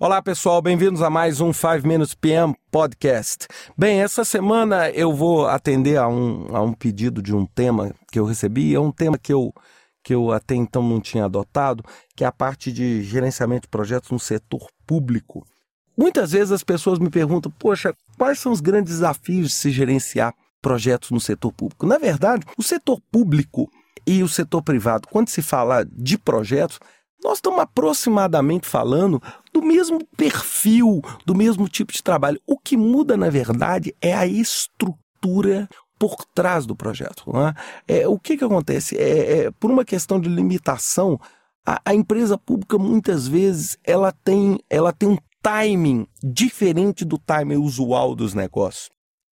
Olá pessoal, bem-vindos a mais um 5 Minutes PM Podcast. Bem, essa semana eu vou atender a um, a um pedido de um tema que eu recebi. É um tema que eu, que eu até então não tinha adotado, que é a parte de gerenciamento de projetos no setor público. Muitas vezes as pessoas me perguntam, poxa, quais são os grandes desafios de se gerenciar projetos no setor público? Na verdade, o setor público e o setor privado, quando se fala de projetos, nós estamos aproximadamente falando do mesmo perfil, do mesmo tipo de trabalho. O que muda, na verdade, é a estrutura por trás do projeto. É? É, o que, que acontece? É, é, por uma questão de limitação, a, a, empresa pública muitas vezes ela tem, ela tem um timing diferente do timing usual dos negócios.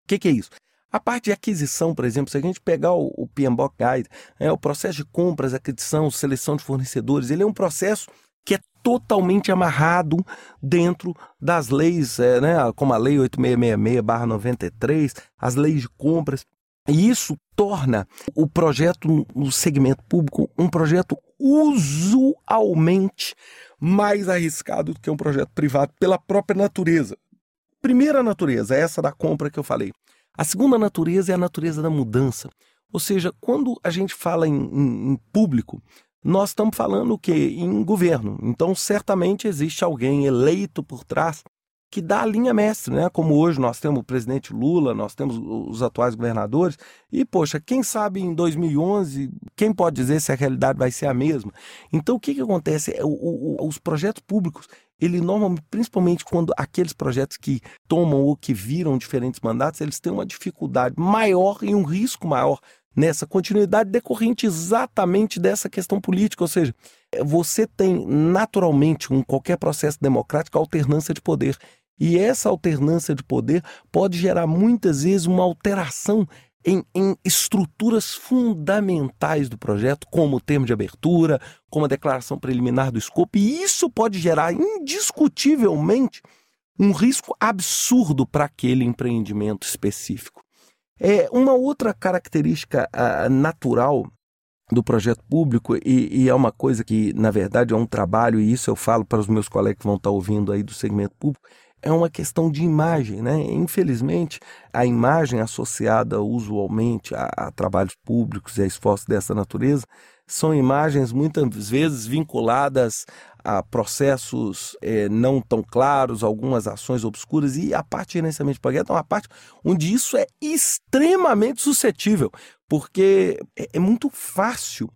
O que, que é isso? A parte de aquisição, por exemplo, se a gente pegar o, o PMBOK Guide, é, o processo de compras, aquisição, seleção de fornecedores, ele é um processo que é totalmente amarrado dentro das leis, é, né, como a Lei 8666-93, as leis de compras. E isso torna o projeto no segmento público um projeto usualmente mais arriscado do que um projeto privado pela própria natureza. Primeira natureza, essa da compra que eu falei. A segunda natureza é a natureza da mudança. Ou seja, quando a gente fala em, em, em público, nós estamos falando o quê? Em governo. Então, certamente existe alguém eleito por trás que dá a linha mestre, né? Como hoje nós temos o presidente Lula, nós temos os atuais governadores, e poxa, quem sabe em 2011, quem pode dizer se a realidade vai ser a mesma? Então o que, que acontece? É, o, o, os projetos públicos, ele normalmente, principalmente quando aqueles projetos que tomam ou que viram diferentes mandatos, eles têm uma dificuldade maior e um risco maior nessa continuidade decorrente exatamente dessa questão política, ou seja, você tem naturalmente, em qualquer processo democrático, alternância de poder. E essa alternância de poder pode gerar muitas vezes uma alteração em, em, estruturas fundamentais do projeto, como o termo de abertura, como a declaração preliminar do escopo, e isso pode gerar indiscutivelmente um risco absurdo para aquele empreendimento específico. É uma outra característica uh, natural do projeto público e, e, é uma coisa que, na verdade, é um trabalho, e isso eu falo para os meus colegas que vão estar ouvindo aí do segmento público, é uma questão de imagem, né? Infelizmente, a imagem associada usualmente a, a trabalhos públicos e a esforços dessa natureza são imagens muitas vezes vinculadas a processos é, não tão claros, algumas ações obscuras, e a parte gerenciamento de projeto é uma parte onde isso é extremamente suscetível, porque é, é muito fácil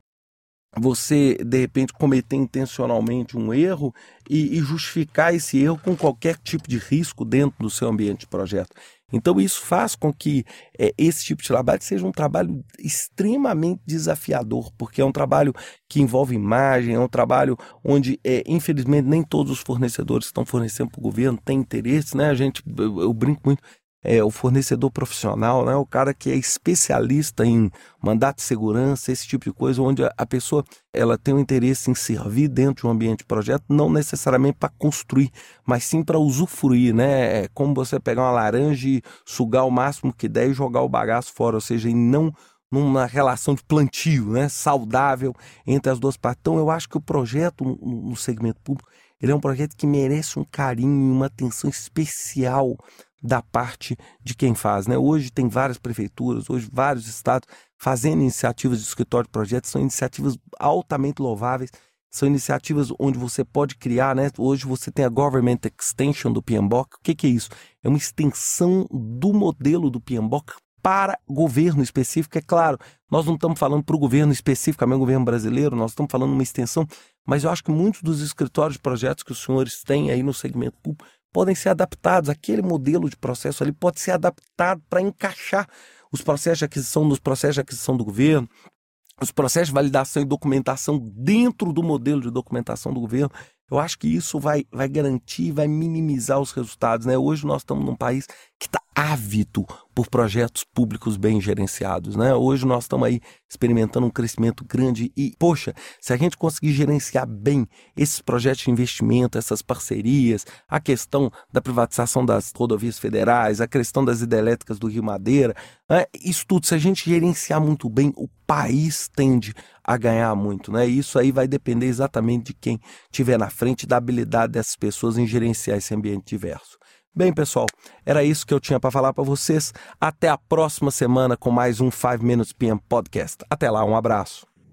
você, de repente, cometer intencionalmente um erro e, e, justificar esse erro com qualquer tipo de risco dentro do seu ambiente de projeto. Então, isso faz com que é, esse tipo de trabalho seja um trabalho extremamente desafiador, porque é um trabalho que envolve imagem, é um trabalho onde, é, infelizmente, nem todos os fornecedores que estão fornecendo para o governo têm interesse, né? A gente, eu, eu brinco muito, é, o fornecedor profissional, né? o cara que é especialista em mandato de segurança, esse tipo de coisa, onde a pessoa ela tem um interesse em servir dentro de um ambiente de projeto, não necessariamente para construir, mas sim para usufruir, né? É como você pegar uma laranja e sugar o máximo que der e jogar o bagaço fora, ou seja, e não numa relação de plantio, né? saudável entre as duas partes. Então, eu acho que o projeto no segmento público ele é um projeto que merece um carinho e uma atenção especial da parte de quem faz. Né? Hoje tem várias prefeituras, hoje vários estados fazendo iniciativas de escritório de projetos, são iniciativas altamente louváveis, são iniciativas onde você pode criar, né? Hoje você tem a Government Extension do PMBOK. O que, que é isso? É uma extensão do modelo do PMBOK para governo específico. É claro, nós não estamos falando para o governo especificamente, o governo brasileiro, nós estamos falando uma extensão, mas eu acho que muitos dos escritórios de projetos que os senhores têm aí no segmento público podem ser adaptados. Aquele modelo de processo ali pode ser adaptado para encaixar os processos de aquisição nos processos de aquisição do governo, os processos de validação e documentação dentro do modelo de documentação do governo. Eu acho que isso vai, vai garantir, vai minimizar os resultados. Né? Hoje nós estamos num país que está ávido por projetos públicos bem gerenciados. Né? Hoje nós estamos aí experimentando um crescimento grande e, poxa, se a gente conseguir gerenciar bem esses projetos de investimento, essas parcerias, a questão da privatização das rodovias federais, a questão das hidrelétricas do Rio Madeira, né? isso tudo, se a gente gerenciar muito bem, o país tende a ganhar muito. Né? Isso aí vai depender exatamente de quem estiver na frente, da habilidade dessas pessoas em gerenciar esse ambiente diverso. Bem, pessoal, era isso que eu tinha para falar para vocês. Até a próxima semana com mais um 5 Minutes PM Podcast. Até lá, um abraço.